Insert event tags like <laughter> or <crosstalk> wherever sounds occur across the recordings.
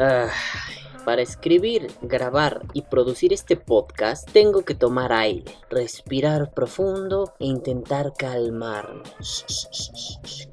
Ah, para escribir, grabar y producir este podcast tengo que tomar aire, respirar profundo e intentar calmarme.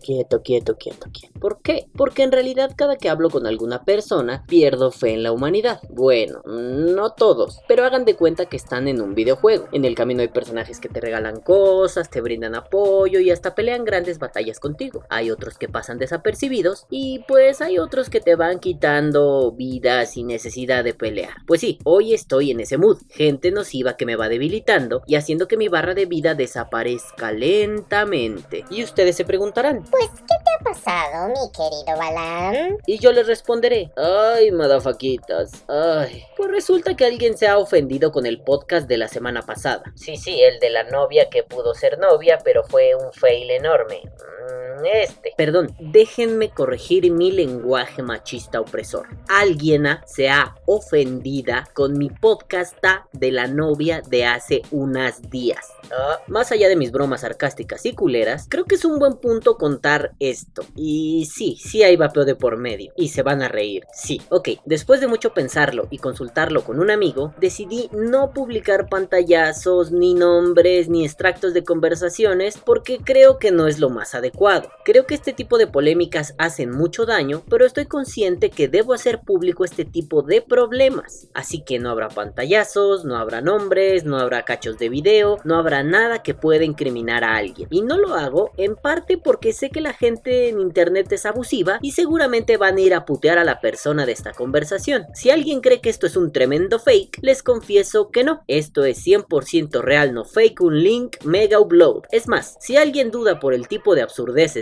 Quieto, quieto, quieto, quieto. ¿Por qué? Porque en realidad cada que hablo con alguna persona pierdo fe en la humanidad. Bueno, no todos, pero hagan de cuenta que están en un videojuego. En el camino hay personajes que te regalan cosas, te brindan apoyo y hasta pelean grandes batallas contigo. Hay otros que pasan desapercibidos y pues hay otros que te van quitando vidas y necesidad de pelear. Pues sí, hoy estoy en ese mood, gente nociva que me va debilitando y haciendo que mi barra de vida desaparezca lentamente. Y ustedes se preguntarán, Pues, ¿qué te ha pasado, mi querido Balam? y yo les responderé, ay, madafaquitas, ay. Pues resulta que alguien se ha ofendido con el podcast de la semana pasada. Sí, sí, el de la novia que pudo ser novia, pero fue un fail enorme. Mm, Este. Perdón, déjenme corregir mi lenguaje machista opresor. Alguien se ha ofendida con mi podcasta de la novia de hace unas días. Ah, más allá de mis bromas sarcásticas y culeras, creo que es un buen punto contar esto. Y sí, sí hay vapeo de por medio. Y se van a reír. Sí, ok. Después de mucho pensarlo y consultarlo con un amigo, decidí no publicar pantallazos, ni nombres, ni extractos de conversaciones, porque creo que no es lo más adecuado. Creo que este tipo de polémicas hacen mucho daño, pero estoy consciente que debo hacer público este tipo de problemas. Así que no habrá pantallazos, no habrá nombres, no habrá cachos de video, no habrá nada que pueda incriminar a alguien. Y no lo hago en parte porque sé que la gente en internet es abusiva y seguramente van a ir a putear a la persona de esta conversación. Si alguien cree que esto es un tremendo fake, les confieso que no. Esto es 100% real, no fake, un link mega upload. Es más, si alguien duda por el tipo de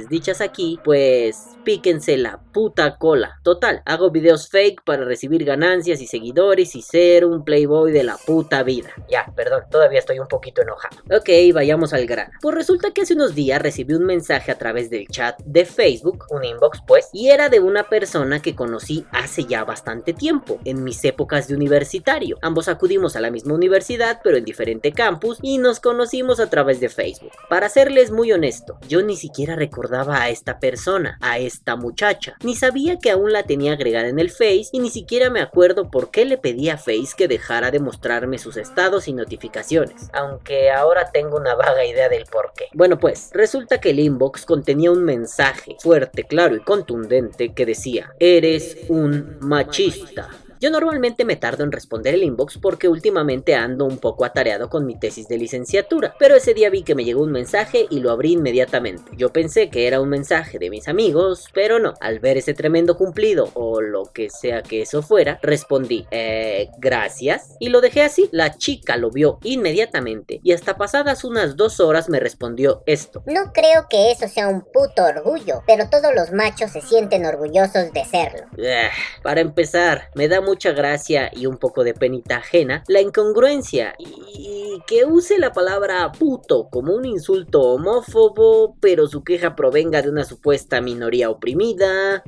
dichas aquí, pues píquense la puta cola. Total, hago videos fake para recibir ganancias y seguidores y ser un playboy de la puta vida. Ya, perdón, todavía estoy un poquito enojado. Ok, vayamos al grano. Pues resulta que hace unos días recibí un mensaje a través del chat de Facebook, un inbox pues, y era de una persona que conocí hace ya bastante tiempo, en mis épocas de universitario. Ambos acudimos a la misma universidad, pero en diferente campus, y nos conocimos a través de Facebook. Para serles muy honesto, yo ni siquiera recordaba a esta persona, a esta muchacha, ni sabía que aún la tenía agregada en el Face, y ni siquiera me acuerdo por qué le pedí a Face que dejara de mostrarme sus estados y notificaciones. Aunque ahora tengo una vaga idea del por qué. Bueno, pues, resulta que el inbox contenía un mensaje fuerte, claro y contundente que decía: Eres un machista. Yo normalmente me tardo en responder el inbox porque últimamente ando un poco atareado con mi tesis de licenciatura, pero ese día vi que me llegó un mensaje y lo abrí inmediatamente. Yo pensé que era un mensaje de mis amigos, pero no. Al ver ese tremendo cumplido o lo que sea que eso fuera, respondí, eh, gracias, y lo dejé así. La chica lo vio inmediatamente y hasta pasadas unas dos horas me respondió esto. No creo que eso sea un puto orgullo, pero todos los machos se sienten orgullosos de serlo. Ah, Para empezar, me da mucha gracia y un poco de penita ajena la incongruencia y que use la palabra puto como un insulto homófobo, pero su queja provenga de una supuesta minoría oprimida.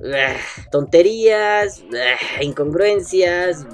Tonterías, incongruencias,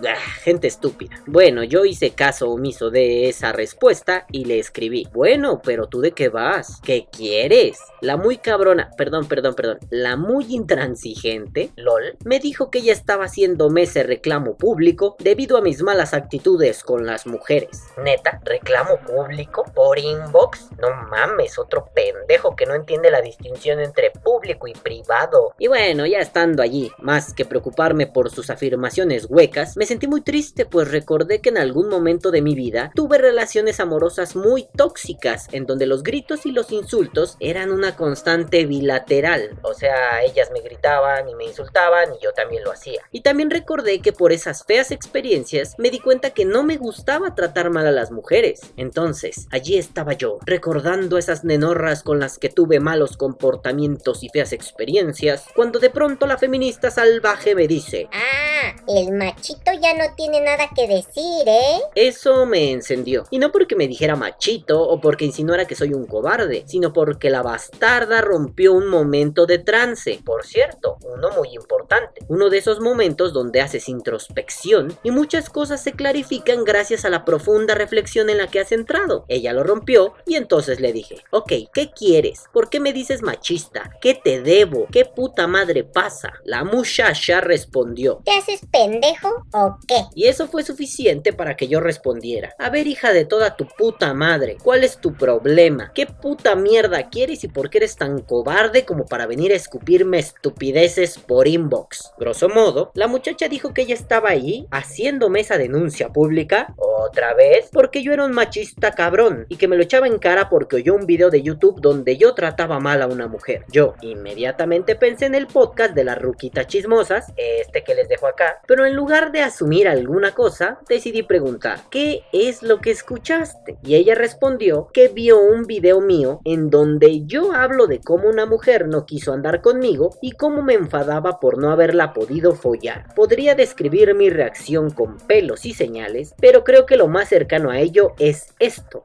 gente estúpida. Bueno, yo hice caso omiso de esa respuesta y le escribí, bueno, pero tú de qué vas? ¿Qué quieres? La muy cabrona, perdón, perdón, perdón, la muy intransigente, lol, me dijo que ella estaba haciéndome ese reclamo público debido a mis malas actitudes con las mujeres. Neta, reclamo público por inbox? No mames, otro pendejo que no entiende la distinción entre público y privado. Y bueno, ya estando allí, más que preocuparme por sus afirmaciones huecas, me sentí muy triste pues recordé que en algún momento de mi vida tuve relaciones amorosas muy tóxicas en donde los gritos y los insultos eran una constante bilateral. O sea, ellas me gritaban y me insultaban y yo también lo hacía. Y también recordé que por esas feas experiencias me di cuenta que no me gustaba tratar mal a las mujeres. Entonces, allí estaba yo, recordando esas nenorras con las que tuve malos comportamientos y feas experiencias, cuando de pronto la feminista salvaje me dice, Ah, el machito ya no tiene nada que decir, ¿eh? Eso me encendió. Y no porque me dijera machito o porque insinuara que soy un cobarde, sino porque la bastarda rompió un momento de trance. Por cierto, uno muy importante. Uno de esos momentos donde haces introspección y muchas cosas se clarifican gracias a la profunda reflexión en la que has entrado. Ella lo rompió y entonces le dije, ok, ¿qué quieres? ¿Por qué me dices machista? ¿Qué te debo? ¿Qué puta madre pasa? La muchacha respondió. ¿Te haces pendejo o qué? Y eso fue suficiente para que yo respondiera. A ver, hija de toda tu puta madre, ¿cuál es tu problema? ¿Qué puta mierda quieres y por qué eres tan cobarde como para venir a escupirme estupideces por inbox? Grosso modo, la muchacha dijo que ella estaba ahí haciéndome esa denuncia pública otra vez porque yo era un machista cabrón y que me lo echaba en cara porque oyó un video de YouTube donde yo trataba mal a una mujer. Yo inmediatamente pensé en el podcast de las ruquitas chismosas, este que les dejo acá, pero en lugar de asumir alguna cosa, decidí preguntar, ¿qué es lo que escuchaste? Y ella respondió que vio un video mío en donde yo hablo de cómo una mujer no quiso andar conmigo y cómo me enfadaba por no haberla podido follar. Podría describir mi reacción con pelos y señales, pero creo que lo más cercano a ello es esto.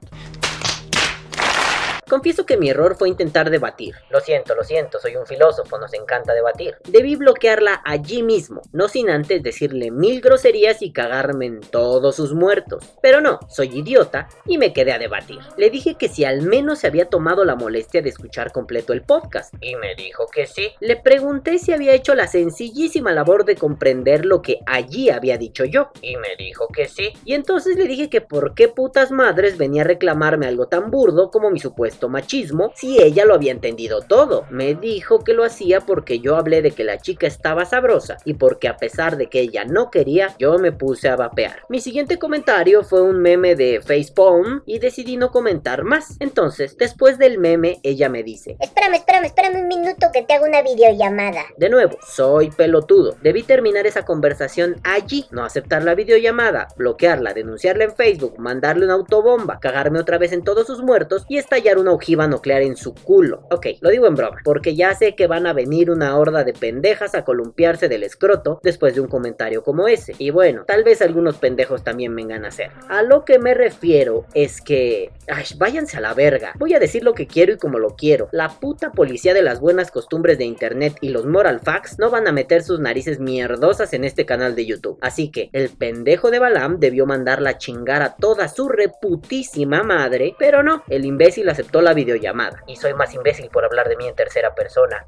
Confieso que mi error fue intentar debatir. Lo siento, lo siento, soy un filósofo, nos encanta debatir. Debí bloquearla allí mismo, no sin antes decirle mil groserías y cagarme en todos sus muertos. Pero no, soy idiota y me quedé a debatir. Le dije que si al menos se había tomado la molestia de escuchar completo el podcast. Y me dijo que sí. Le pregunté si había hecho la sencillísima labor de comprender lo que allí había dicho yo. Y me dijo que sí. Y entonces le dije que por qué putas madres venía a reclamarme algo tan burdo como mi supuesto machismo si ella lo había entendido todo. Me dijo que lo hacía porque yo hablé de que la chica estaba sabrosa y porque a pesar de que ella no quería, yo me puse a vapear. Mi siguiente comentario fue un meme de Facepalm y decidí no comentar más. Entonces, después del meme, ella me dice: Espérame, espérame, espérame un minuto que te hago una videollamada. De nuevo, soy pelotudo. Debí terminar esa conversación allí, no aceptar la videollamada, bloquearla, denunciarla en Facebook, mandarle una autobomba, cagarme otra vez en todos sus muertos y estallar un una ojiva nuclear en su culo. Ok, lo digo en broma, porque ya sé que van a venir una horda de pendejas a columpiarse del escroto después de un comentario como ese. Y bueno, tal vez algunos pendejos también vengan a hacer. A lo que me refiero es que... Ay, váyanse a la verga. Voy a decir lo que quiero y como lo quiero. La puta policía de las buenas costumbres de internet y los moral facts no van a meter sus narices mierdosas en este canal de YouTube. Así que el pendejo de Balam debió mandarla a chingar a toda su reputísima madre, pero no, el imbécil aceptó la videollamada. Y soy más imbécil por hablar de mí en tercera persona.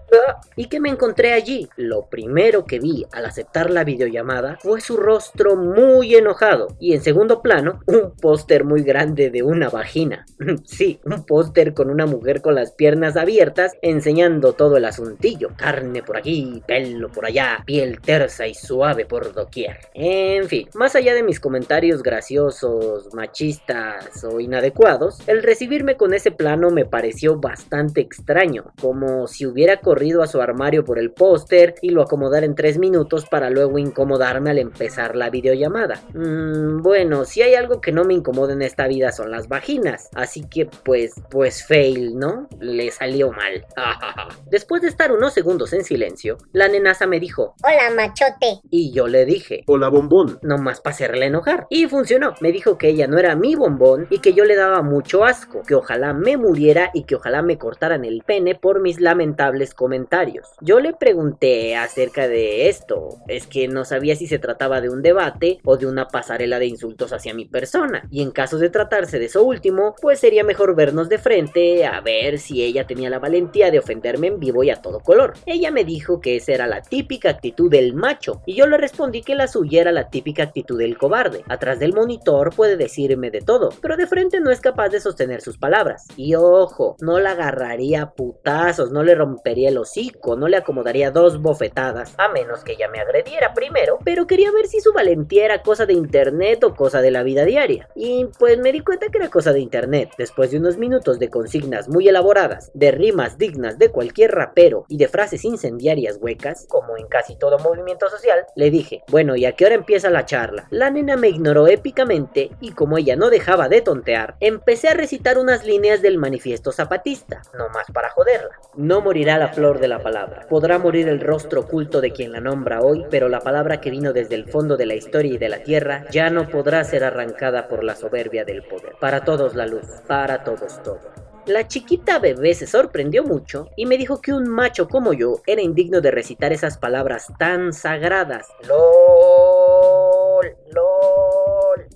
¿Y que me encontré allí? Lo primero que vi al aceptar la videollamada fue su rostro muy enojado. Y en segundo plano, un póster muy grande de una vagina. <laughs> sí, un póster con una mujer con las piernas abiertas enseñando todo el asuntillo. Carne por aquí, pelo por allá, piel tersa y suave por doquier. En fin, más allá de mis comentarios graciosos, machistas o inadecuados, el recibirme con ese plan me pareció bastante extraño, como si hubiera corrido a su armario por el póster y lo acomodara en tres minutos para luego incomodarme al empezar la videollamada. Mm, bueno, si hay algo que no me incomoda en esta vida son las vaginas, así que pues, pues fail, ¿no? Le salió mal. <laughs> Después de estar unos segundos en silencio, la nenaza me dijo, Hola machote. Y yo le dije, Hola bombón. Nomás para hacerle enojar. Y funcionó. Me dijo que ella no era mi bombón y que yo le daba mucho asco, que ojalá me muriera y que ojalá me cortaran el pene por mis lamentables comentarios. Yo le pregunté acerca de esto, es que no sabía si se trataba de un debate o de una pasarela de insultos hacia mi persona, y en caso de tratarse de eso último, pues sería mejor vernos de frente a ver si ella tenía la valentía de ofenderme en vivo y a todo color. Ella me dijo que esa era la típica actitud del macho, y yo le respondí que la suya era la típica actitud del cobarde. Atrás del monitor puede decirme de todo, pero de frente no es capaz de sostener sus palabras. Y ojo, no la agarraría a putazos, no le rompería el hocico, no le acomodaría dos bofetadas, a menos que ella me agrediera primero, pero quería ver si su valentía era cosa de internet o cosa de la vida diaria. Y pues me di cuenta que era cosa de internet. Después de unos minutos de consignas muy elaboradas, de rimas dignas de cualquier rapero y de frases incendiarias huecas, como en casi todo movimiento social, le dije, bueno, ¿y a qué hora empieza la charla? La nena me ignoró épicamente y como ella no dejaba de tontear, empecé a recitar unas líneas del manifiesto manifiesto zapatista, no más para joderla. No morirá la flor de la palabra, podrá morir el rostro oculto de quien la nombra hoy, pero la palabra que vino desde el fondo de la historia y de la tierra ya no podrá ser arrancada por la soberbia del poder. Para todos la luz, para todos todo. La chiquita bebé se sorprendió mucho y me dijo que un macho como yo era indigno de recitar esas palabras tan sagradas. LOL, LOL.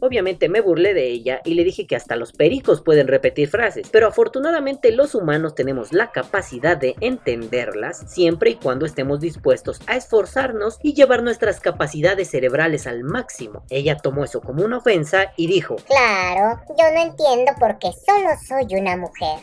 Obviamente me burlé de ella y le dije que hasta los pericos pueden repetir frases, pero afortunadamente los humanos tenemos la capacidad de entenderlas siempre y cuando estemos dispuestos a esforzarnos y llevar nuestras capacidades cerebrales al máximo. Ella tomó eso como una ofensa y dijo, Claro, yo no entiendo por qué solo soy una mujer.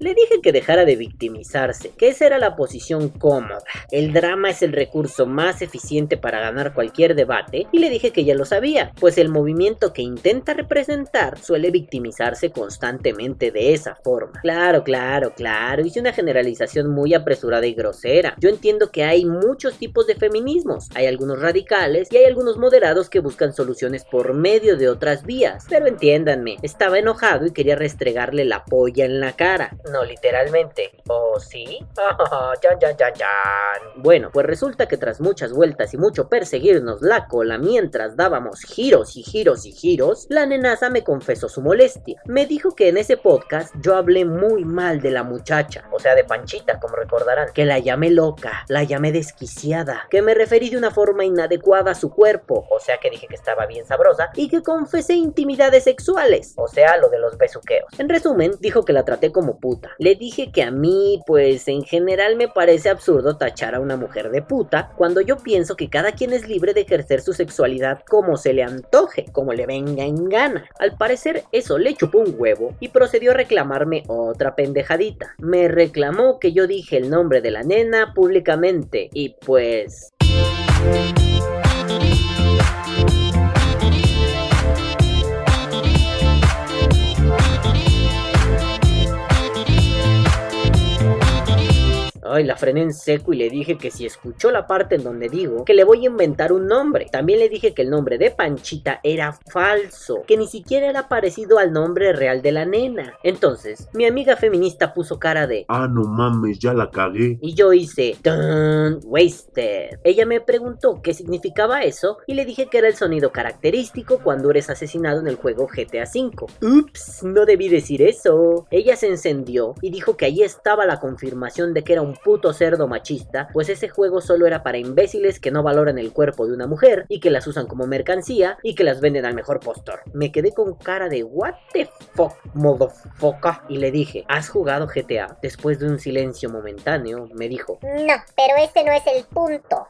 Le dije que dejara de victimizarse, que esa era la posición cómoda. El drama es el recurso más eficiente para ganar cualquier debate y le dije que ya lo sabía, pues el movimiento que intenta representar suele victimizarse constantemente de esa forma. Claro, claro, claro, hice una generalización muy apresurada y grosera. Yo entiendo que hay muchos tipos de feminismos, hay algunos radicales y hay algunos moderados que buscan soluciones por medio de otras vías, pero entiéndanme, estaba enojado y quería restregarle la polla en la cara. No literalmente. ¿O sí? <laughs> ¡Chan, chan, chan, chan! Bueno, pues resulta que tras muchas vueltas y mucho perseguirnos la cola mientras dábamos giros y giros y giros, la nenaza me confesó su molestia. Me dijo que en ese podcast yo hablé muy mal de la muchacha, o sea, de Panchita, como recordarán, que la llamé loca, la llamé desquiciada, que me referí de una forma inadecuada a su cuerpo, o sea, que dije que estaba bien sabrosa, y que confesé intimidades sexuales, o sea, lo de los besuqueos. En resumen, dijo que la traté como puta le dije que a mí, pues en general me parece absurdo tachar a una mujer de puta cuando yo pienso que cada quien es libre de ejercer su sexualidad como se le antoje, como le venga en gana. Al parecer eso le chupó un huevo y procedió a reclamarme otra pendejadita. Me reclamó que yo dije el nombre de la nena públicamente y pues... Ay, la frené en seco y le dije que si escuchó la parte en donde digo que le voy a inventar un nombre. También le dije que el nombre de Panchita era falso, que ni siquiera era parecido al nombre real de la nena. Entonces, mi amiga feminista puso cara de Ah, no mames, ya la cagué. Y yo hice Dun, Wasted. Ella me preguntó qué significaba eso y le dije que era el sonido característico cuando eres asesinado en el juego GTA V. Ups, no debí decir eso. Ella se encendió y dijo que ahí estaba la confirmación de que era un puto cerdo machista, pues ese juego solo era para imbéciles que no valoran el cuerpo de una mujer y que las usan como mercancía y que las venden al mejor postor. Me quedé con cara de what the fuck, foca y le dije, ¿has jugado GTA? Después de un silencio momentáneo, me dijo, No, pero ese no es el punto.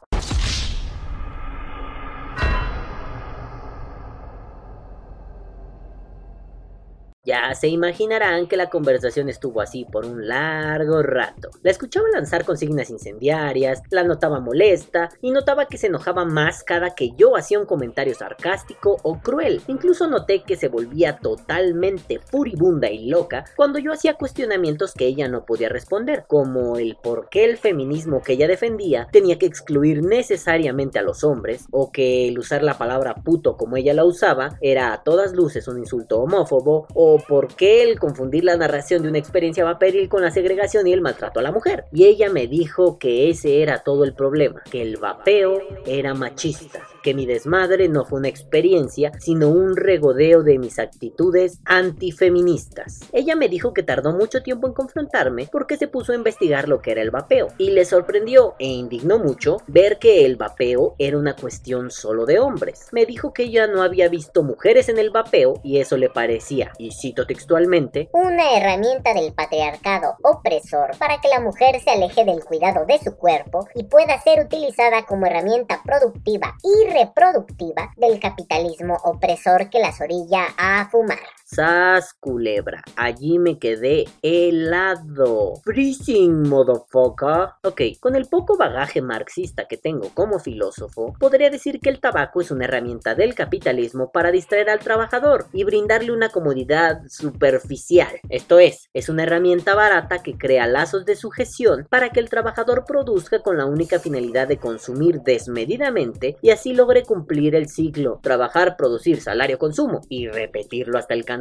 Ya se imaginarán que la conversación estuvo así por un largo rato. La escuchaba lanzar consignas incendiarias, la notaba molesta y notaba que se enojaba más cada que yo hacía un comentario sarcástico o cruel. Incluso noté que se volvía totalmente furibunda y loca cuando yo hacía cuestionamientos que ella no podía responder, como el por qué el feminismo que ella defendía tenía que excluir necesariamente a los hombres, o que el usar la palabra puto como ella la usaba era a todas luces un insulto homófobo, por qué el confundir la narración de una experiencia vaporil con la segregación y el maltrato a la mujer. Y ella me dijo que ese era todo el problema, que el vapeo era machista que mi desmadre no fue una experiencia, sino un regodeo de mis actitudes antifeministas. Ella me dijo que tardó mucho tiempo en confrontarme porque se puso a investigar lo que era el vapeo, y le sorprendió e indignó mucho ver que el vapeo era una cuestión solo de hombres. Me dijo que ella no había visto mujeres en el vapeo y eso le parecía, y cito textualmente, una herramienta del patriarcado opresor para que la mujer se aleje del cuidado de su cuerpo y pueda ser utilizada como herramienta productiva y reproductiva del capitalismo opresor que las orilla a fumar. Sas culebra, allí me quedé helado. Freezing, motherfucker. Ok, con el poco bagaje marxista que tengo como filósofo, podría decir que el tabaco es una herramienta del capitalismo para distraer al trabajador y brindarle una comodidad superficial. Esto es, es una herramienta barata que crea lazos de sujeción para que el trabajador produzca con la única finalidad de consumir desmedidamente y así logre cumplir el ciclo, trabajar, producir, salario, consumo y repetirlo hasta el cansancio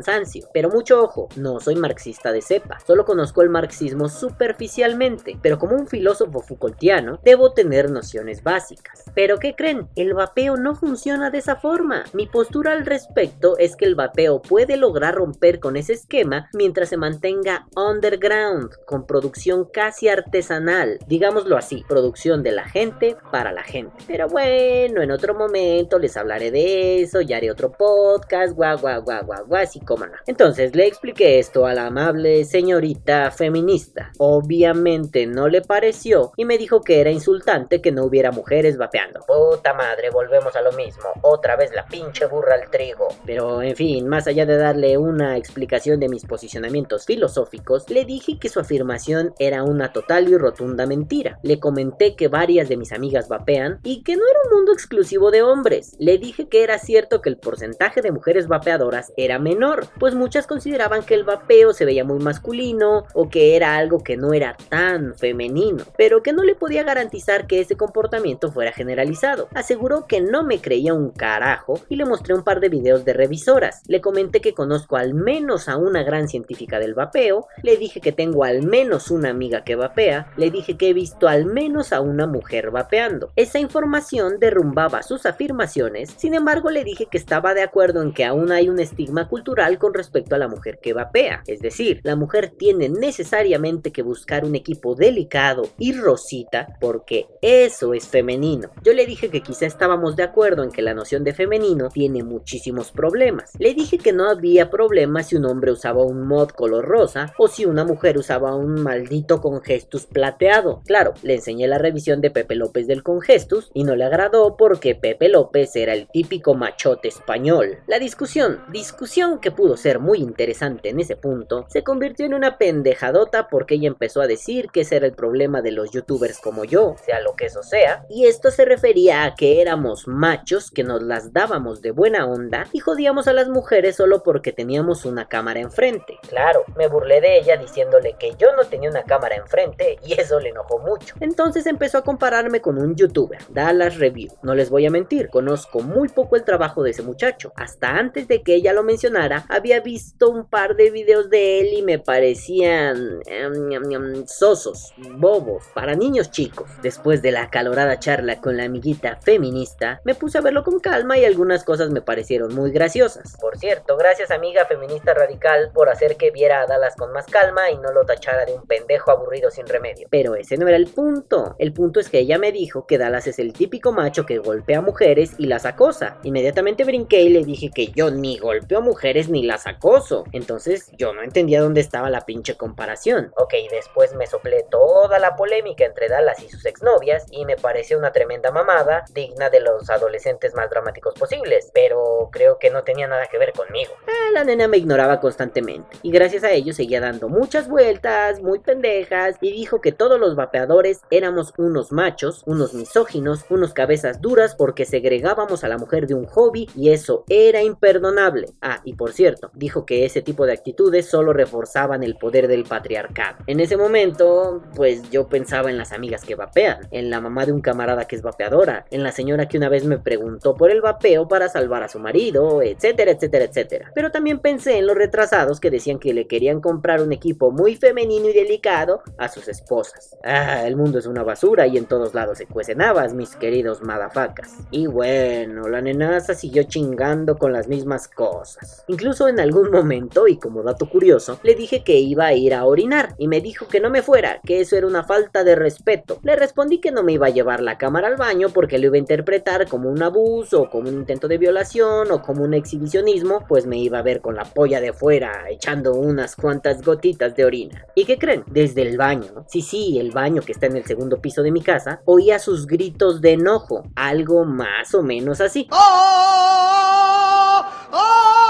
Pero mucho ojo, no soy marxista de cepa, solo conozco el marxismo superficialmente, pero como un filósofo Foucaultiano, debo tener nociones básicas. Pero ¿qué creen? El vapeo no funciona de esa forma. Mi postura al respecto es que el vapeo puede lograr romper con ese esquema mientras se mantenga underground, con producción casi artesanal, digámoslo así, producción de la gente para la gente. Pero bueno, en otro momento les hablaré de eso, ya haré otro podcast, guau, guau, guau, guau, guau, Entonces le expliqué esto a la amable señorita feminista. Obviamente no le pareció y me dijo que era insultante que no hubiera mujeres vapeando. Puta madre, volvemos a lo mismo, otra vez la pinche burra al trigo. Pero en fin, más allá de darle una explicación de mis posicionamientos filosóficos, le dije que su afirmación era una total y rotunda mentira. Le comenté que varias de mis amigas vapean y que no era un mundo exclusivo de hombres. Le dije que era cierto que el porcentaje de mujeres vapeadoras era menor, pues muchas consideraban que el vapeo se veía muy masculino o que era algo que no era tan femenino, pero que no le podía garantizar que ese comportamiento fuera generalizado. Aseguró que no me creía un carajo y le mostré un par de videos de revisoras. Le comenté que conozco al menos a una gran científica del vapeo, le dije que tengo al menos una amiga que vapea, le dije que he visto al menos a una mujer vapeando. Esa información derrumbaba sus afirmaciones, sin embargo le dije que estaba de acuerdo en que aún hay un estigma cultural con respecto a la mujer que vapea, es decir, la mujer tiene necesariamente que buscar un equipo delicado y rosita porque eso es femenino. Yo le dije que quizá estábamos de acuerdo en que la noción de femenino tiene muchísimos problemas. Le dije que no había problema si un hombre usaba un mod color rosa o si una mujer usaba un maldito congestus plateado. Claro, le enseñé la revisión de Pepe López del congestus y no le agradó porque Pepe López era el típico machote español. La discusión, discusión que pudo ser muy interesante en ese punto, se convirtió en una pendejadota porque ella empezó a decir que ese era el problema de los youtubers como yo, sea lo que eso sea, y esto se refería a que éramos machos que nos las dábamos de buena onda y jodíamos a las mujeres solo porque teníamos una cámara enfrente. Claro, me burlé de ella diciéndole que yo no tenía una cámara enfrente y eso le enojó mucho. Entonces empezó a compararme con un youtuber, Dallas Review. No les voy a mentir, conozco muy poco el trabajo de ese muchacho. Hasta antes de que ella lo mencionara, había visto un par de videos de él y me parecían em, sosos, bobos, para niños chicos. Después de la acalorada charla con la amiguita feminista, me puse a verlo con calma y algunas cosas me parecieron muy graciosas. Por cierto, gracias amiga feminista radical por hacer que viera a Dallas con más calma y no lo tachara de un pendejo aburrido sin remedio. Pero ese no era el punto. El punto es que ella me dijo que Dallas es el típico macho que golpea a mujeres y las acosa. Inmediatamente brinqué y le dije que yo ni golpeo mujeres ni las acoso. Entonces yo no entendía dónde estaba la pinche comparación. Ok, después me soplé toda la polémica entre Dallas y sus exnovias y me pareció una tremenda mamada digna de los adolescentes más dramáticos posibles. Pero creo que no tenía nada que ver conmigo. Ah, la nena me ignoraba constantemente y gracias a ello seguía dando muchas vueltas, muy pendejas y dijo que todos los vapeadores éramos unos machos, unos misóginos, unos cabezas duras porque segregábamos a la mujer de un hobby y eso era imperdonable. Ah, y por cierto, dijo que ese tipo de actitudes solo reforzaban el poder del patriarcado. En ese momento, pues yo pensaba en las amigas que vapean, en la mamá de un camarada que es vapeadora, en la señora que una vez me preguntó por el vapeo para salvar a su marido, etcétera, etcétera, etcétera. Pero también pensé en los retrasados que decían que le querían comprar un equipo muy femenino y delicado a sus esposas. Ah, el mundo es una basura y en todos lados se cuecen habas, mis queridos madafacas. Y bueno, la nenaza siguió chingando con las mismas cosas. En algún momento, y como dato curioso, le dije que iba a ir a orinar y me dijo que no me fuera, que eso era una falta de respeto. Le respondí que no me iba a llevar la cámara al baño porque lo iba a interpretar como un abuso, o como un intento de violación o como un exhibicionismo, pues me iba a ver con la polla de fuera echando unas cuantas gotitas de orina. ¿Y qué creen? Desde el baño, sí, sí, el baño que está en el segundo piso de mi casa, oía sus gritos de enojo, algo más o menos así. ¡Oh! ¡Oh!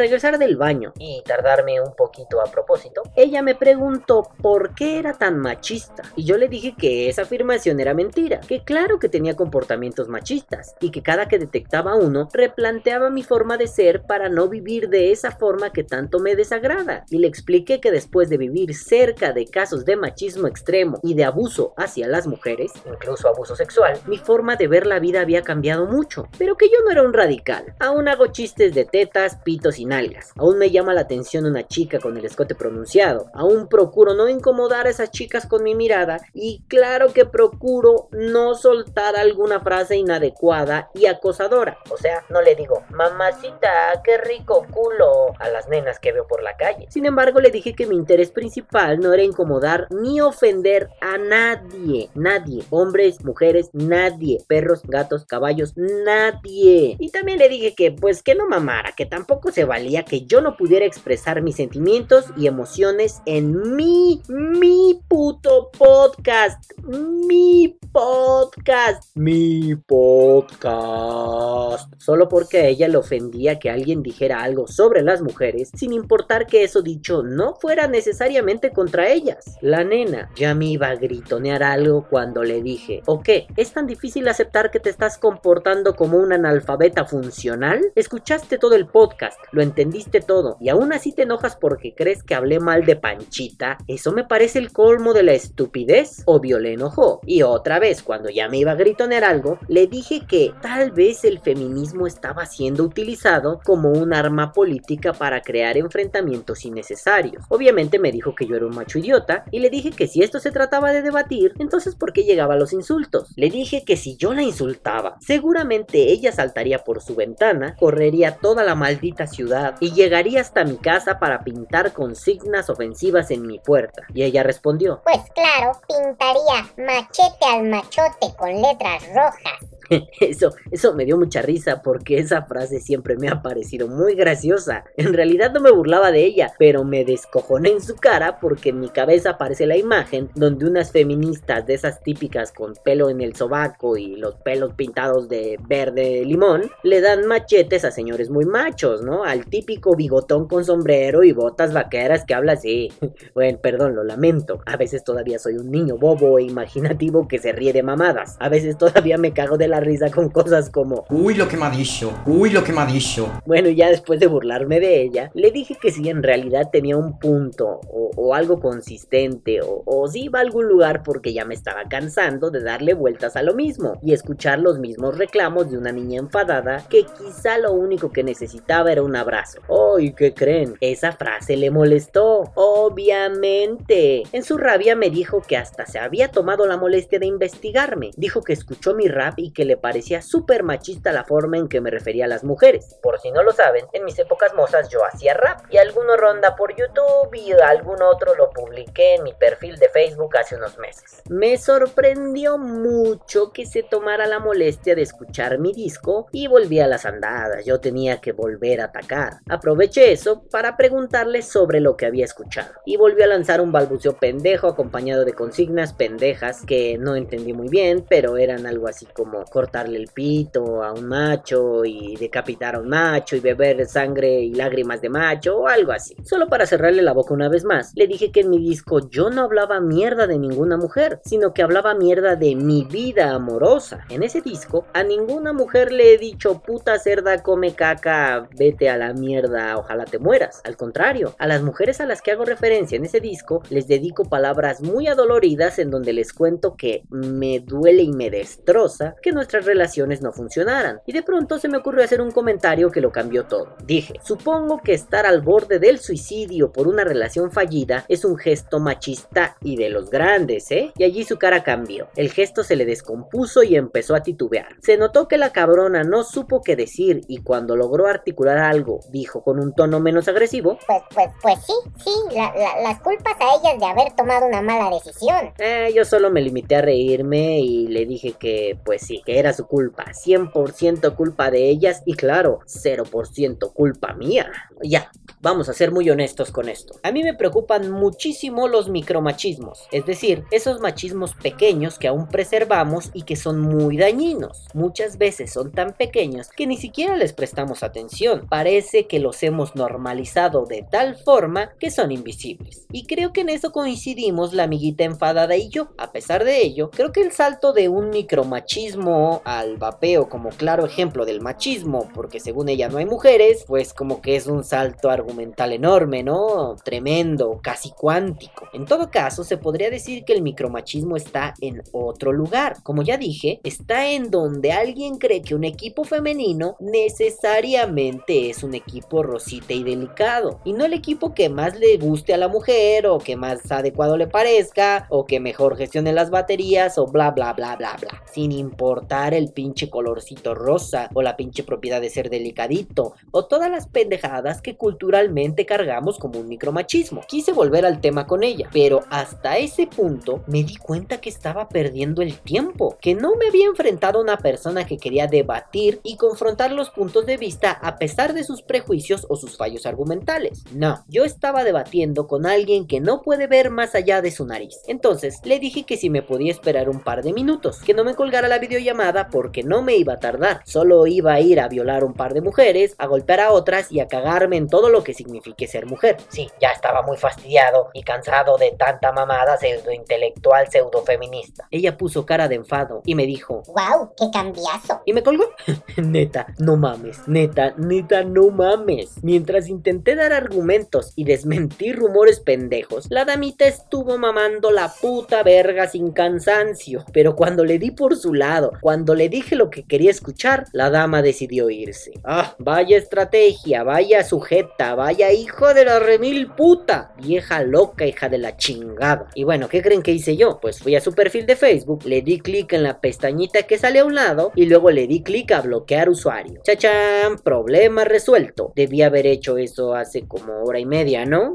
Regresar del baño y tardarme un poquito a propósito, ella me preguntó por qué era tan machista. Y yo le dije que esa afirmación era mentira, que claro que tenía comportamientos machistas y que cada que detectaba uno replanteaba mi forma de ser para no vivir de esa forma que tanto me desagrada. Y le expliqué que después de vivir cerca de casos de machismo extremo y de abuso hacia las mujeres, incluso abuso sexual, mi forma de ver la vida había cambiado mucho, pero que yo no era un radical. Aún hago chistes de tetas, pitos y nalgas. Aún me llama la atención una chica con el escote pronunciado. Aún procuro no incomodar a esas chicas con mi mirada y claro que procuro no soltar alguna frase inadecuada y acosadora. O sea, no le digo, mamacita, qué rico culo a las nenas que veo por la calle. Sin embargo, le dije que mi interés principal no era incomodar ni ofender a nadie. Nadie. Hombres, mujeres, nadie. Perros, gatos, caballos, nadie. Y también le dije que pues que no mamara, que tampoco se valía que yo no pudiera expresar mis sentimientos y emociones en mi, mi puto podcast. Mi podcast. Mi podcast. Solo porque a ella le ofendía que alguien dijera algo sobre las mujeres, sin importar que eso dicho no fuera necesariamente contra ellas. La nena ya me iba a gritonear algo cuando le dije, ¿o qué? ¿Es tan difícil aceptar que te estás comportando como un analfabeta funcional? Escuchaste todo el podcast, lo entendiste todo, y aún así te enojas porque crees que hablé mal de Panchita. Eso me parece el colmo de la estupidez. Obvio le enojó. Y otra vez, cuando ya me iba a gritonear algo, le dije que tal vez el feminismo estaba siendo utilizado como un arma política para crear enfrentamientos innecesarios. Obviamente me dijo que yo era un macho idiota y le dije que si esto se trataba de debatir, entonces ¿por qué llegaba a los insultos? Le dije que si yo la insultaba, seguramente ella saltaría por su ventana, correría toda la maldita ciudad y llegaría hasta mi casa para pintar consignas ofensivas en mi puerta. Y ella respondió, Pues claro, pintaría machete al machote con letras rojas. <laughs> Eso, eso me dio mucha risa porque esa frase siempre me ha parecido muy graciosa. En realidad no me burlaba de ella, pero me descojoné en su cara porque en mi cabeza aparece la imagen donde unas feministas de esas típicas con pelo en el sobaco y los pelos pintados de verde limón le dan machetes a señores muy machos, ¿no? Al típico bigotón con sombrero y botas vaqueras que habla así. <laughs> Bueno, perdón, lo lamento. A veces todavía soy un niño bobo e imaginativo que se ríe de mamadas. A veces todavía me cago de la risa con cosas como Uy, lo que me ha dicho. Uy, lo que me ha dicho. Bueno, ya después de burlarme de ella, le dije que si en realidad tenía un punto o, o algo consistente o, o si iba a algún lugar porque ya me estaba cansando de darle vueltas a lo mismo y escuchar los mismos reclamos de una niña enfadada que quizá lo único que necesitaba era un abrazo. ¡Ay, qué creen! Esa frase le molestó. Obviamente. En su rabia me dijo que hasta se había tomado la molestia de investigarme. Dijo que escuchó mi rap y que le parecía súper machista la forma en que me refería a las mujeres. Por si no lo saben, en mis épocas mozas yo hacía rap y alguno ronda por YouTube y algún otro lo publiqué en mi perfil de Facebook hace unos meses. Me sorprendió mucho que se tomara la molestia de escuchar mi disco y volví a las andadas. Yo tenía que volver a atacar. Aproveché eso para preguntarle sobre lo que había escuchado y volví a lanzar un balbuceo pendejo acompañado de consignas pendejas que no entendí muy bien, pero eran algo así como cortarle el pito a un macho y decapitar a un macho y beber sangre y lágrimas de macho o algo así. Solo para cerrarle la boca una vez más, le dije que en mi disco yo no hablaba mierda de ninguna mujer, sino que hablaba mierda de mi vida amorosa. En ese disco a ninguna mujer le he dicho puta cerda come caca, vete a la mierda, ojalá te mueras. Al contrario, a las mujeres a las que hago referencia en ese disco les dedico palabras muy adoloridas en donde les cuento que me duele y me destroza que nuestras relaciones no funcionaran. Y de pronto se me ocurrió hacer un comentario que lo cambió todo. Dije, supongo que estar al borde del suicidio por una relación fallida es un gesto machista y de los grandes, ¿eh? Y allí su cara cambió. El gesto se le descompuso y empezó a titubear. Se notó que la cabrona no supo qué decir y cuando logró articular algo, dijo con un tono menos agresivo. Pues, pues, pues sí, sí, la, las culpas a ellas de haber tomado una mala decisión. Eh, yo solo me limité a reírme y le dije que, pues sí, era su culpa. 100% culpa de ellas y claro, 0% culpa mía. Ya, vamos a ser muy honestos con esto. A mí me preocupan muchísimo los micromachismos, es decir, esos machismos pequeños que aún preservamos y que son muy dañinos. Muchas veces son tan pequeños que ni siquiera les prestamos atención. Parece que los hemos normalizado de tal forma que son invisibles. Y creo que en eso coincidimos la amiguita enfadada y yo. A pesar de ello, creo que el salto de un micromachismo al vapeo como claro ejemplo del machismo, porque según ella no hay mujeres, pues como que es un salto argumental enorme, ¿no? Tremendo, casi cuántico. En todo caso, se podría decir que el micromachismo está en otro lugar. Como ya dije, está en donde alguien cree que un equipo femenino necesariamente es un equipo rosita y delicado, y no el equipo que más le guste a la mujer, o que más adecuado le parezca, o que mejor gestione las baterías, o bla bla bla bla bla, sin importar el pinche colorcito rosa, o la pinche propiedad de ser delicadito, o todas las pendejadas que culturalmente cargamos como un micromachismo. Quise volver al tema con ella, pero hasta ese punto me di cuenta que estaba perdiendo el tiempo, que no me había enfrentado a una persona que quería debatir y confrontar los puntos de vista a pesar de sus prejuicios o sus fallos argumentales. No, yo estaba debatiendo con alguien que no puede ver más allá de su nariz. Entonces le dije que si me podía esperar un par de minutos, que no me colgara la videollamada porque no me iba a tardar, solo iba a ir a violar un par de mujeres, a golpear a otras y a cagarme en todo lo que signifique ser mujer. Sí, ya estaba muy fastidiado y cansado de tanta mamada pseudo intelectual, pseudo feminista. Ella puso cara de enfado y me dijo, wow, qué cambiazo. Y me colgó. <laughs> neta, no mames, neta, neta, no mames. Mientras intenté dar argumentos y desmentir rumores pendejos, la damita estuvo mamando la puta verga sin cansancio. Pero cuando le di por su lado, cuando le dije lo que quería escuchar, la dama decidió irse. Ah, vaya estrategia, vaya sujeta, vaya hijo de la remil puta. Vieja loca, hija de la chingada. Y bueno, ¿qué creen que hice yo? Pues fui a su perfil de Facebook, le di clic en la pestañita que sale a un lado y luego le di clic a bloquear usuario. Chachán, problema resuelto. Debí haber hecho eso hace como hora y media, ¿no?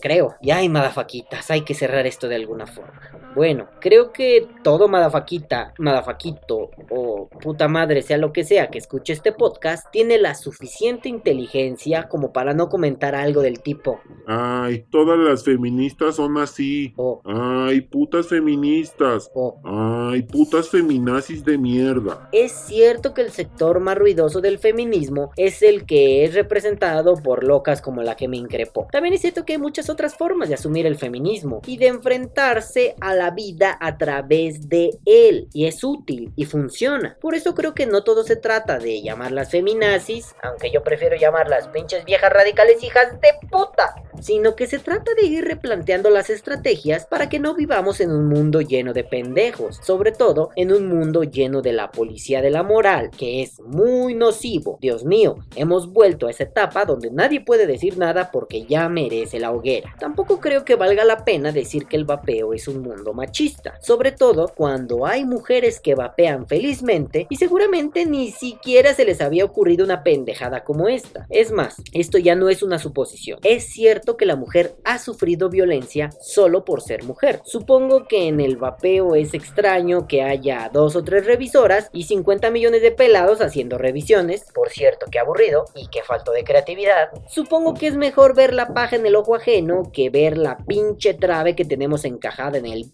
Creo. Y ay, madafaquitas, hay que cerrar esto de alguna forma. Bueno, creo que todo madafaquita, madafaquito o puta madre, sea lo que sea que escuche este podcast, tiene la suficiente inteligencia como para no comentar algo del tipo. Ay, todas las feministas son así. Ay, putas feministas. Ay, putas feminazis de mierda. Es cierto que el sector más ruidoso del feminismo es el que es representado por locas como la que me increpó. También es cierto que hay muchas otras formas de asumir el feminismo y de enfrentarse a la vida a través de él y es útil y funciona. Por eso creo que no todo se trata de llamarlas feminazis, aunque yo prefiero llamarlas pinches viejas radicales hijas de puta, sino que se trata de ir replanteando las estrategias para que no vivamos en un mundo lleno de pendejos, sobre todo en un mundo lleno de la policía de la moral, que es muy nocivo. Dios mío, hemos vuelto a esa etapa donde nadie puede decir nada porque ya merece la hoguera. Tampoco creo que valga la pena decir que el vapeo es un mundo machista, sobre todo cuando hay mujeres que vapean felizmente y seguramente ni siquiera se les había ocurrido una pendejada como esta. Es más, esto ya no es una suposición. Es cierto que la mujer ha sufrido violencia solo por ser mujer. Supongo que en el vapeo es extraño que haya dos o tres revisoras y 50 millones de pelados haciendo revisiones. Por cierto, que aburrido y que falto de creatividad. Supongo que es mejor ver la paja en el ojo ajeno que ver la pinche trave que tenemos encajada en el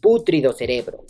cerebro.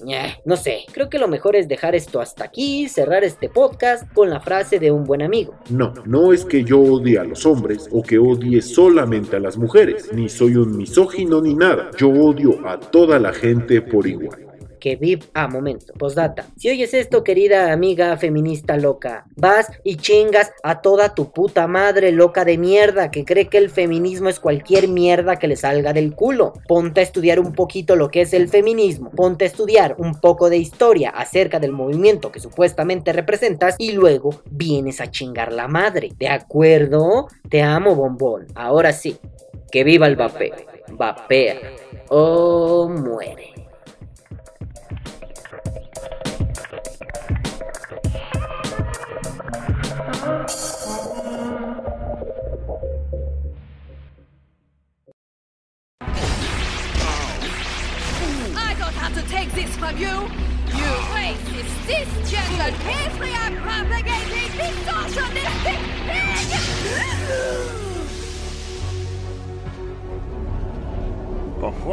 no sé, creo que lo mejor es dejar esto hasta aquí, cerrar este podcast con la frase de un buen amigo. No, no es que yo odie a los hombres o que odie solamente a las mujeres, ni soy un misógino ni nada. Yo odio a toda la gente por igual que VIP a momento. Postdata. Si oyes esto, querida amiga feminista loca, vas y chingas a toda tu puta madre loca de mierda que cree que el feminismo es cualquier mierda que le salga del culo. Ponte a estudiar un poquito lo que es el feminismo. Ponte a estudiar un poco de historia acerca del movimiento que supuestamente representas y luego vienes a chingar la madre. ¿De acuerdo? Te amo, bombón. Ahora sí. Que viva el vapeo. Vapea o muere.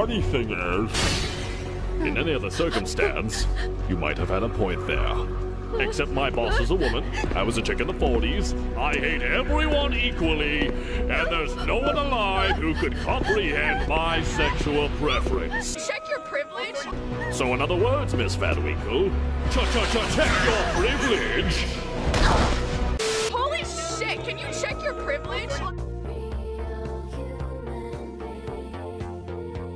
Funny thing is, in any other circumstance, you might have had a point there. Except my boss is a woman, I was a chick in the 40s, I hate everyone equally, and there's no one alive who could comprehend my sexual preference. Check your privilege. So, in other words, Miss Van Winkle, cha cha cha check your privilege.